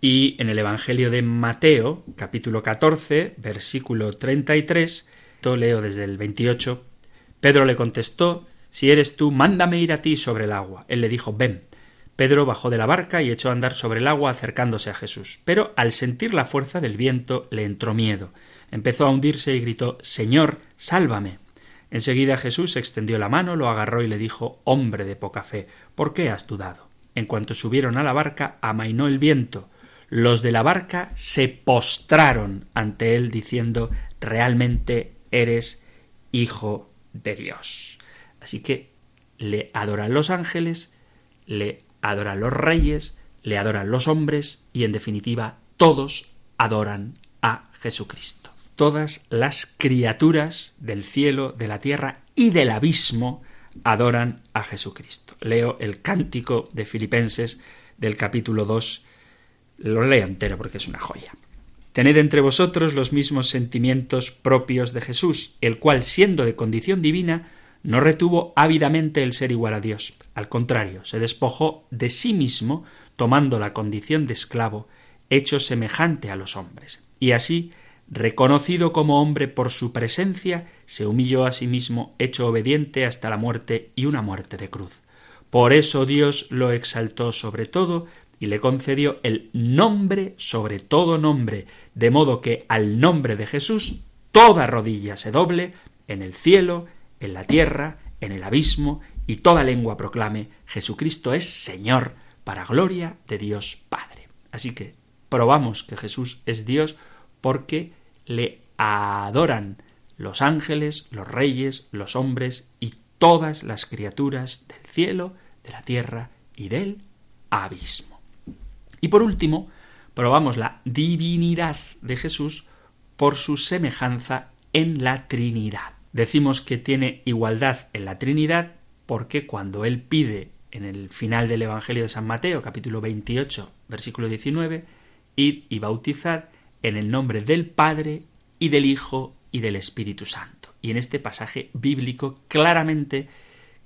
[SPEAKER 1] Y en el Evangelio de Mateo, capítulo 14, versículo 33, leo desde el 28, Pedro le contestó, Si eres tú, mándame ir a ti sobre el agua. Él le dijo, ven. Pedro bajó de la barca y echó a andar sobre el agua acercándose a Jesús. Pero al sentir la fuerza del viento le entró miedo. Empezó a hundirse y gritó Señor, sálvame. Enseguida Jesús extendió la mano, lo agarró y le dijo Hombre de poca fe, ¿por qué has dudado? En cuanto subieron a la barca, amainó el viento. Los de la barca se postraron ante él diciendo Realmente eres hijo de Dios. Así que le adoran los ángeles, le adoran los reyes, le adoran los hombres y en definitiva todos adoran a Jesucristo todas las criaturas del cielo, de la tierra y del abismo adoran a Jesucristo. Leo el cántico de Filipenses del capítulo 2, lo leo entero porque es una joya. Tened entre vosotros los mismos sentimientos propios de Jesús, el cual, siendo de condición divina, no retuvo ávidamente el ser igual a Dios. Al contrario, se despojó de sí mismo, tomando la condición de esclavo, hecho semejante a los hombres. Y así reconocido como hombre por su presencia, se humilló a sí mismo, hecho obediente hasta la muerte y una muerte de cruz. Por eso Dios lo exaltó sobre todo y le concedió el nombre sobre todo nombre, de modo que al nombre de Jesús toda rodilla se doble en el cielo, en la tierra, en el abismo, y toda lengua proclame Jesucristo es Señor, para gloria de Dios Padre. Así que probamos que Jesús es Dios porque le adoran los ángeles, los reyes, los hombres y todas las criaturas del cielo, de la tierra y del abismo. Y por último, probamos la divinidad de Jesús por su semejanza en la Trinidad. Decimos que tiene igualdad en la Trinidad porque cuando él pide en el final del Evangelio de San Mateo, capítulo 28, versículo 19, id y bautizad, en el nombre del Padre y del Hijo y del Espíritu Santo. Y en este pasaje bíblico claramente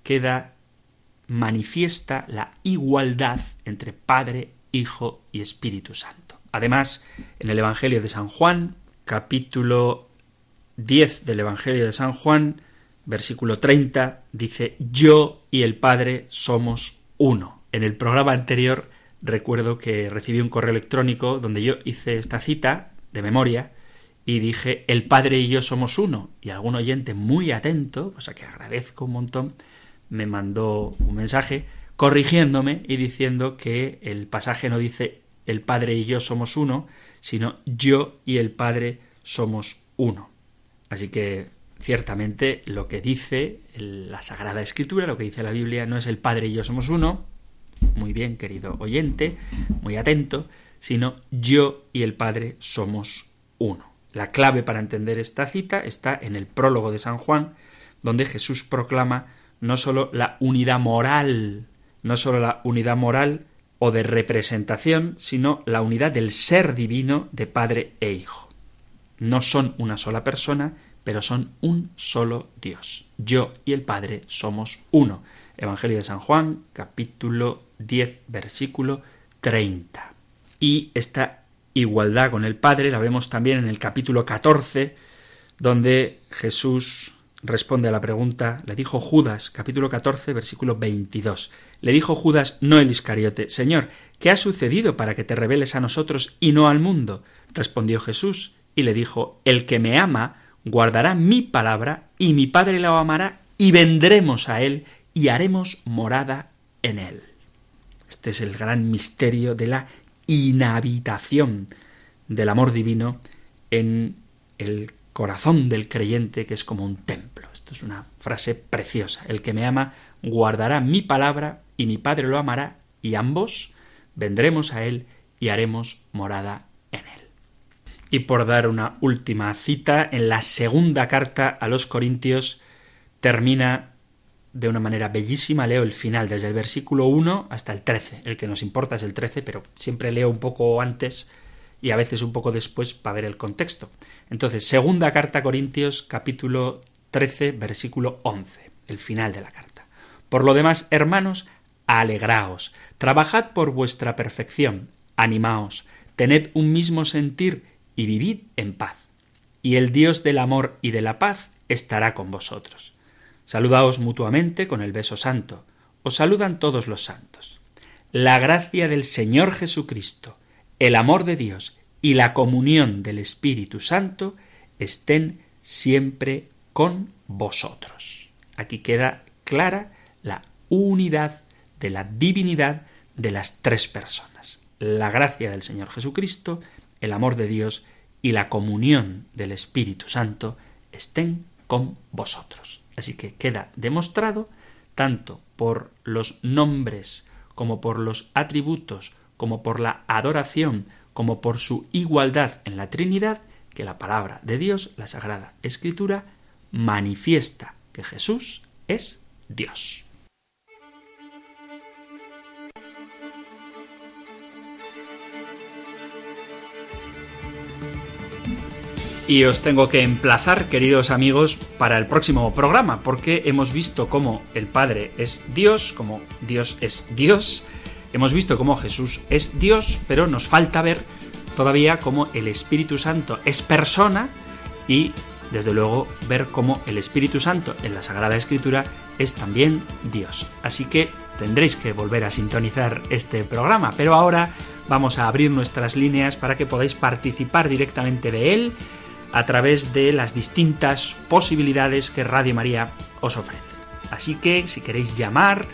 [SPEAKER 1] queda manifiesta la igualdad entre Padre, Hijo y Espíritu Santo. Además, en el Evangelio de San Juan, capítulo 10 del Evangelio de San Juan, versículo 30, dice, Yo y el Padre somos uno. En el programa anterior recuerdo que recibí un correo electrónico donde yo hice esta cita de memoria y dije el Padre y yo somos uno y algún oyente muy atento, cosa que agradezco un montón, me mandó un mensaje corrigiéndome y diciendo que el pasaje no dice el Padre y yo somos uno, sino yo y el Padre somos uno. Así que ciertamente lo que dice la Sagrada Escritura, lo que dice la Biblia, no es el Padre y yo somos uno, muy bien, querido oyente, muy atento, sino yo y el Padre somos uno. La clave para entender esta cita está en el prólogo de San Juan, donde Jesús proclama no sólo la unidad moral, no sólo la unidad moral o de representación, sino la unidad del ser divino de Padre e Hijo. No son una sola persona, pero son un solo Dios. Yo y el Padre somos uno. Evangelio de San Juan, capítulo 10, versículo 30. Y esta igualdad con el Padre la vemos también en el capítulo 14, donde Jesús responde a la pregunta, le dijo Judas, capítulo 14, versículo 22. Le dijo Judas, no el Iscariote, Señor, ¿qué ha sucedido para que te reveles a nosotros y no al mundo? Respondió Jesús y le dijo, El que me ama guardará mi palabra y mi Padre lo amará y vendremos a él y haremos morada en él. Este es el gran misterio de la inhabitación del amor divino en el corazón del creyente que es como un templo. Es una frase preciosa. El que me ama guardará mi palabra y mi Padre lo amará y ambos vendremos a él y haremos morada en él. Y por dar una última cita, en la segunda carta a los Corintios termina de una manera bellísima, leo el final, desde el versículo 1 hasta el 13. El que nos importa es el 13, pero siempre leo un poco antes y a veces un poco después para ver el contexto. Entonces, segunda carta a Corintios, capítulo 13, versículo 11, el final de la carta. Por lo demás, hermanos, alegraos, trabajad por vuestra perfección, animaos, tened un mismo sentir y vivid en paz. Y el Dios del amor y de la paz estará con vosotros. Saludaos mutuamente con el beso santo. Os saludan todos los santos. La gracia del Señor Jesucristo, el amor de Dios y la comunión del Espíritu Santo estén siempre con vosotros. Aquí queda clara la unidad de la divinidad de las tres personas. La gracia del Señor Jesucristo, el amor de Dios y la comunión del Espíritu Santo estén con vosotros. Así que queda demostrado, tanto por los nombres como por los atributos, como por la adoración, como por su igualdad en la Trinidad, que la palabra de Dios, la Sagrada Escritura, manifiesta que Jesús es Dios. Y os tengo que emplazar, queridos amigos, para el próximo programa, porque hemos visto cómo el Padre es Dios, como Dios es Dios, hemos visto cómo Jesús es Dios, pero nos falta ver todavía cómo el Espíritu Santo es persona y, desde luego, ver cómo el Espíritu Santo en la Sagrada Escritura es también Dios. Así que tendréis que volver a sintonizar este programa, pero ahora vamos a abrir nuestras líneas para que podáis participar directamente de él a través de las distintas posibilidades que Radio María os ofrece. Así que si queréis llamar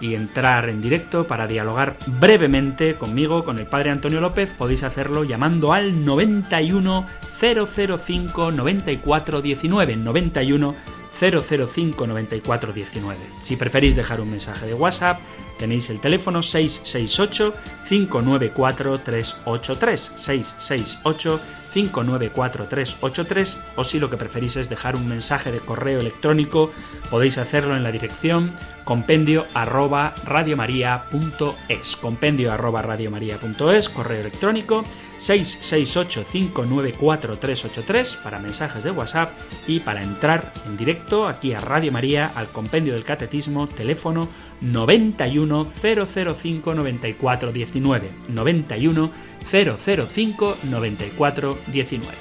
[SPEAKER 1] y entrar en directo para dialogar brevemente conmigo, con el Padre Antonio López, podéis hacerlo llamando al 91 005 94 19 91 005 94 19. Si preferís dejar un mensaje de WhatsApp, tenéis el teléfono 668 594 383 668 594-383 o si lo que preferís es dejar un mensaje de correo electrónico, podéis hacerlo en la dirección compendio arroba radiomaria.es compendio arroba radiomaria.es correo electrónico 668-594-383 para mensajes de WhatsApp y para entrar en directo aquí a Radio María al compendio del catecismo teléfono 91 005 94 19 91 005 94 19.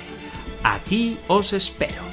[SPEAKER 1] Aquí os espero.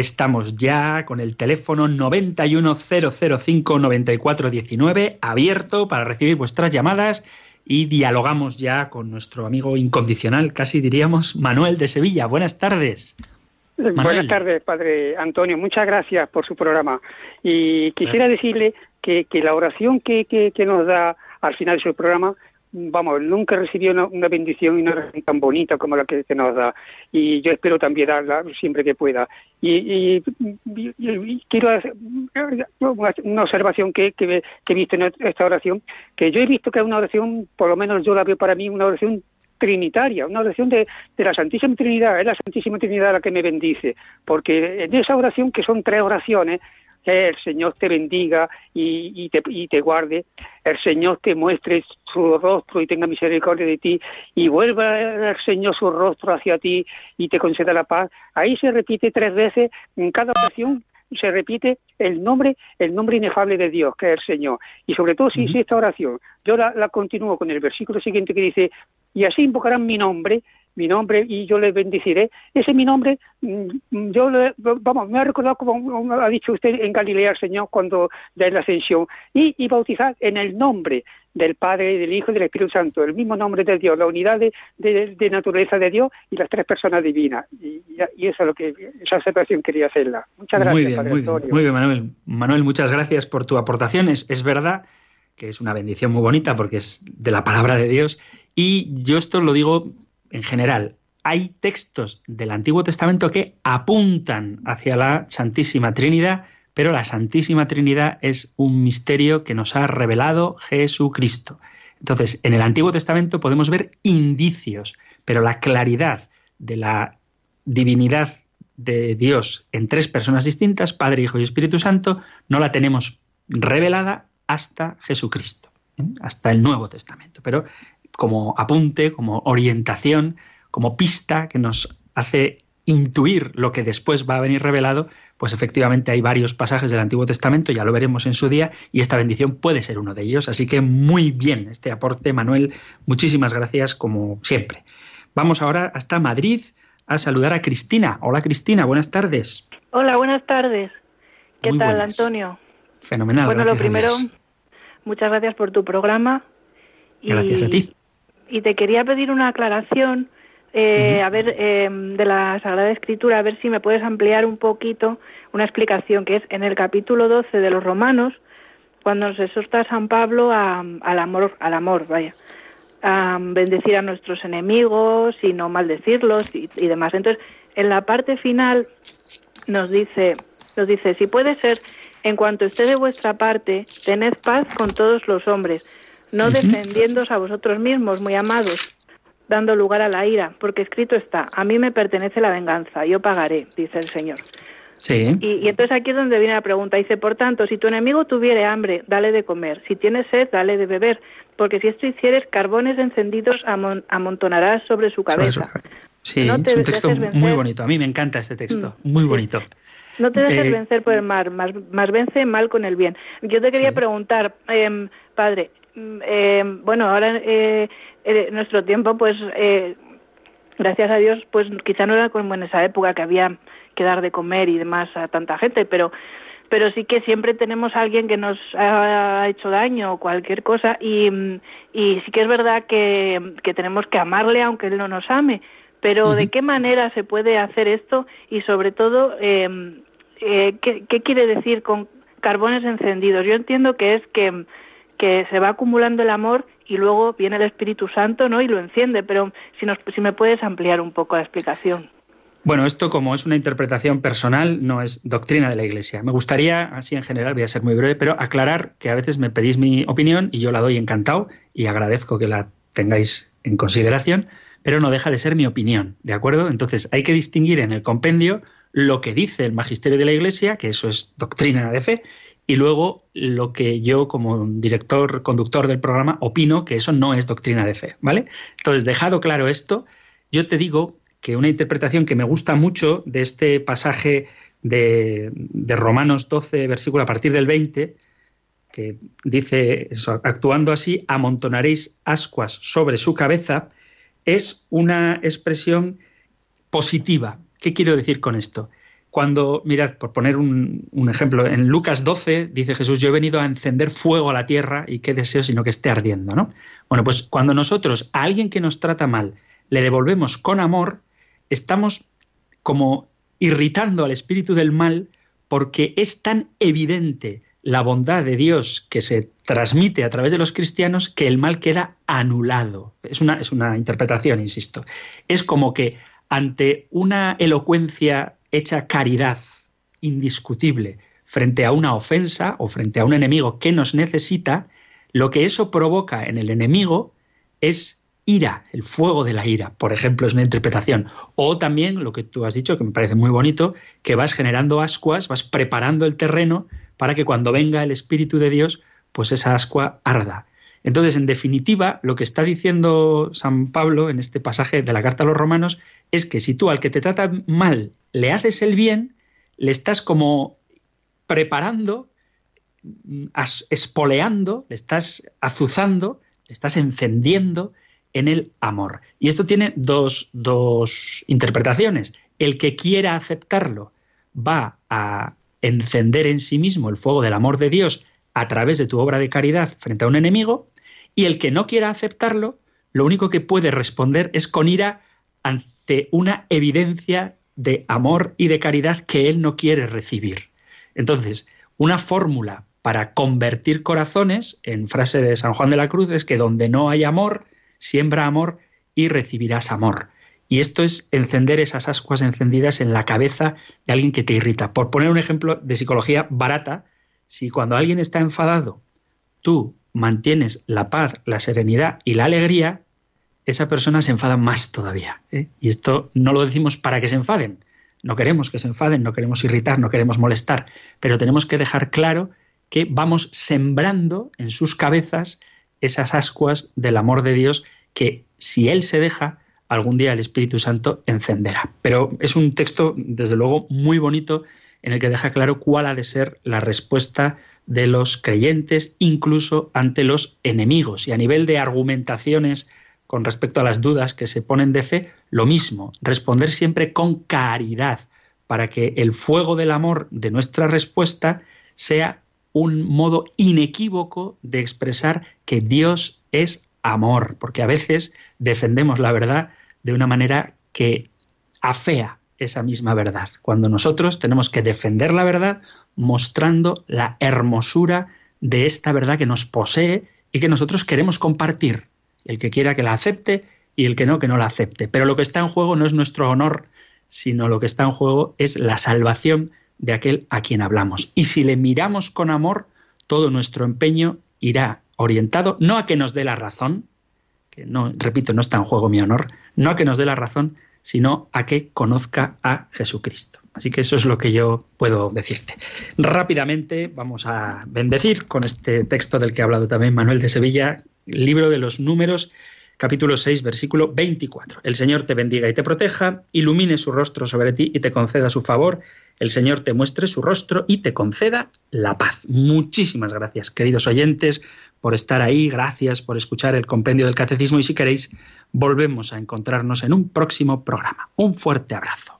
[SPEAKER 1] Estamos ya con el teléfono 910059419 abierto para recibir vuestras llamadas y dialogamos ya con nuestro amigo incondicional, casi diríamos, Manuel de Sevilla. Buenas tardes.
[SPEAKER 4] Buenas tardes, padre Antonio. Muchas gracias por su programa. Y quisiera decirle que, que la oración que, que, que nos da al final de su programa vamos, nunca recibió una, una, bendición y una oración tan bonita como la que, que, nos da. Y yo espero también darla siempre que pueda. Y, y, quiero hacer una observación que, he visto en esta oración, que yo he visto que es una oración, por lo menos yo la veo para mí, una oración trinitaria, una oración de, la Santísima Trinidad, es la Santísima Trinidad la que me bendice, porque en esa oración, que son tres oraciones, que el Señor te bendiga y, y, te, y te guarde, el Señor te muestre su rostro y tenga misericordia de ti, y vuelva el Señor su rostro hacia ti y te conceda la paz. Ahí se repite tres veces en cada oración se repite el nombre, el nombre inefable de Dios, que es el Señor. Y sobre todo si, uh -huh. si esta oración, yo la, la continúo con el versículo siguiente que dice, y así invocarán mi nombre, mi nombre y yo le bendeciré. Ese mi nombre, yo le, vamos, me ha recordado como ha dicho usted en Galilea el Señor cuando de la ascensión y, y bautizar en el nombre del Padre, del Hijo y del Espíritu Santo, el mismo nombre de Dios, la unidad de, de, de naturaleza de Dios y las tres personas divinas. Y, y, eso es lo que, esa observación quería hacerla. Muchas gracias,
[SPEAKER 1] muy bien,
[SPEAKER 4] Padre
[SPEAKER 1] muy
[SPEAKER 4] Antonio.
[SPEAKER 1] Bien, muy bien, Manuel. Manuel, muchas gracias por tu aportación. Es, es verdad que es una bendición muy bonita porque es de la palabra de Dios. Y yo esto lo digo en general, hay textos del Antiguo Testamento que apuntan hacia la Santísima Trinidad, pero la Santísima Trinidad es un misterio que nos ha revelado Jesucristo. Entonces, en el Antiguo Testamento podemos ver indicios, pero la claridad de la divinidad de Dios en tres personas distintas, Padre, Hijo y Espíritu Santo, no la tenemos revelada hasta Jesucristo, ¿eh? hasta el Nuevo Testamento. Pero como apunte, como orientación, como pista que nos hace intuir lo que después va a venir revelado, pues efectivamente hay varios pasajes del Antiguo Testamento, ya lo veremos en su día, y esta bendición puede ser uno de ellos. Así que muy bien este aporte, Manuel. Muchísimas gracias, como siempre. Vamos ahora hasta Madrid a saludar a Cristina. Hola Cristina, buenas tardes.
[SPEAKER 5] Hola, buenas tardes. ¿Qué
[SPEAKER 1] muy
[SPEAKER 5] tal,
[SPEAKER 1] buenas.
[SPEAKER 5] Antonio?
[SPEAKER 1] Fenomenal.
[SPEAKER 5] Bueno, lo primero, muchas gracias por tu programa.
[SPEAKER 1] Y, gracias a ti.
[SPEAKER 5] Y te quería pedir una aclaración eh, uh -huh. a ver, eh, de la Sagrada Escritura, a ver si me puedes ampliar un poquito una explicación que es en el capítulo 12 de los Romanos, cuando nos exhorta San Pablo a, al amor, al amor, vaya, a bendecir a nuestros enemigos y no maldecirlos y, y demás. Entonces, en la parte final nos dice, nos dice, si puede ser, en cuanto esté de vuestra parte, tened paz con todos los hombres, no uh -huh. defendiéndoos a vosotros mismos, muy amados, dando lugar a la ira, porque escrito está, a mí me pertenece la venganza, yo pagaré, dice el Señor.
[SPEAKER 1] Sí.
[SPEAKER 5] Y, y, entonces aquí es donde viene la pregunta. Dice, por tanto, si tu enemigo tuviere hambre, dale de comer. Si tienes sed, dale de beber. Porque si esto hicieres, carbones encendidos amon amontonarás sobre su cabeza.
[SPEAKER 1] Sí, no es un texto muy bonito. A mí me encanta este texto. Mm, muy bonito.
[SPEAKER 5] No te dejes eh, vencer por el mal, más, más vence mal con el bien. Yo te quería sí. preguntar, eh, padre, eh, bueno, ahora eh, en nuestro tiempo, pues, eh, gracias a Dios, pues quizá no era como en esa época que había que dar de comer y demás a tanta gente, pero pero sí que siempre tenemos a alguien que nos ha hecho daño o cualquier cosa y, y sí que es verdad que, que tenemos que amarle aunque él no nos ame, pero uh -huh. ¿de qué manera se puede hacer esto? Y sobre todo, eh, eh, ¿qué, ¿qué quiere decir con carbones encendidos? Yo entiendo que es que, que se va acumulando el amor y luego viene el Espíritu Santo ¿no? y lo enciende, pero si, nos, si me puedes ampliar un poco la explicación.
[SPEAKER 1] Bueno, esto como es una interpretación personal, no es doctrina de la Iglesia. Me gustaría, así en general, voy a ser muy breve, pero aclarar que a veces me pedís mi opinión y yo la doy encantado y agradezco que la tengáis en consideración, pero no deja de ser mi opinión, ¿de acuerdo? Entonces hay que distinguir en el compendio lo que dice el magisterio de la Iglesia, que eso es doctrina de fe, y luego lo que yo como director, conductor del programa, opino que eso no es doctrina de fe, ¿vale? Entonces, dejado claro esto, yo te digo que una interpretación que me gusta mucho de este pasaje de, de, Romanos 12, versículo a partir del 20, que dice, actuando así, amontonaréis ascuas sobre su cabeza, es una expresión positiva. ¿Qué quiero decir con esto? Cuando, mirad, por poner un, ejemplo, en Lucas 12 dice Jesús, yo he venido a encender fuego a la tierra y qué deseo sino que esté ardiendo, ¿no? Bueno, pues cuando nosotros a alguien que nos trata mal le devolvemos con amor, estamos como irritando al espíritu del mal porque es tan evidente la bondad de Dios que se transmite a través de los cristianos que el mal queda anulado. Es una, es una interpretación, insisto. Es como que ante una elocuencia hecha caridad indiscutible frente a una ofensa o frente a un enemigo que nos necesita, lo que eso provoca en el enemigo es ira, el fuego de la ira, por ejemplo, es una interpretación. O también lo que tú has dicho, que me parece muy bonito, que vas generando ascuas, vas preparando el terreno para que cuando venga el Espíritu de Dios, pues esa ascua arda. Entonces, en definitiva, lo que está diciendo San Pablo en este pasaje de la carta a los romanos es que si tú al que te trata mal le haces el bien, le estás como preparando, espoleando, le estás azuzando, le estás encendiendo en el amor. Y esto tiene dos, dos interpretaciones. El que quiera aceptarlo va a encender en sí mismo el fuego del amor de Dios a través de tu obra de caridad frente a un enemigo, y el que no quiera aceptarlo, lo único que puede responder es con ira ante una evidencia de amor y de caridad que él no quiere recibir. Entonces, una fórmula para convertir corazones, en frase de San Juan de la Cruz, es que donde no hay amor, siembra amor y recibirás amor. Y esto es encender esas ascuas encendidas en la cabeza de alguien que te irrita. Por poner un ejemplo de psicología barata, si cuando alguien está enfadado, tú mantienes la paz, la serenidad y la alegría, esa persona se enfada más todavía. ¿eh? Y esto no lo decimos para que se enfaden. No queremos que se enfaden, no queremos irritar, no queremos molestar, pero tenemos que dejar claro que vamos sembrando en sus cabezas esas ascuas del amor de Dios que si Él se deja, algún día el Espíritu Santo encenderá. Pero es un texto, desde luego, muy bonito en el que deja claro cuál ha de ser la respuesta de los creyentes, incluso ante los enemigos. Y a nivel de argumentaciones con respecto a las dudas que se ponen de fe, lo mismo, responder siempre con caridad, para que el fuego del amor de nuestra respuesta sea un modo inequívoco de expresar que Dios es amor, porque a veces defendemos la verdad de una manera que afea esa misma verdad, cuando nosotros tenemos que defender la verdad mostrando la hermosura de esta verdad que nos posee y que nosotros queremos compartir. El que quiera que la acepte y el que no, que no la acepte. Pero lo que está en juego no es nuestro honor, sino lo que está en juego es la salvación de aquel a quien hablamos. Y si le miramos con amor, todo nuestro empeño irá orientado no a que nos dé la razón, que no, repito, no está en juego mi honor, no a que nos dé la razón, sino a que conozca a Jesucristo. Así que eso es lo que yo puedo decirte. Rápidamente vamos a bendecir con este texto del que ha hablado también Manuel de Sevilla, libro de los números, capítulo 6, versículo 24. El Señor te bendiga y te proteja, ilumine su rostro sobre ti y te conceda su favor. El Señor te muestre su rostro y te conceda la paz. Muchísimas gracias, queridos oyentes, por estar ahí. Gracias por escuchar el compendio del catecismo y si queréis volvemos a encontrarnos en un próximo programa. Un fuerte abrazo.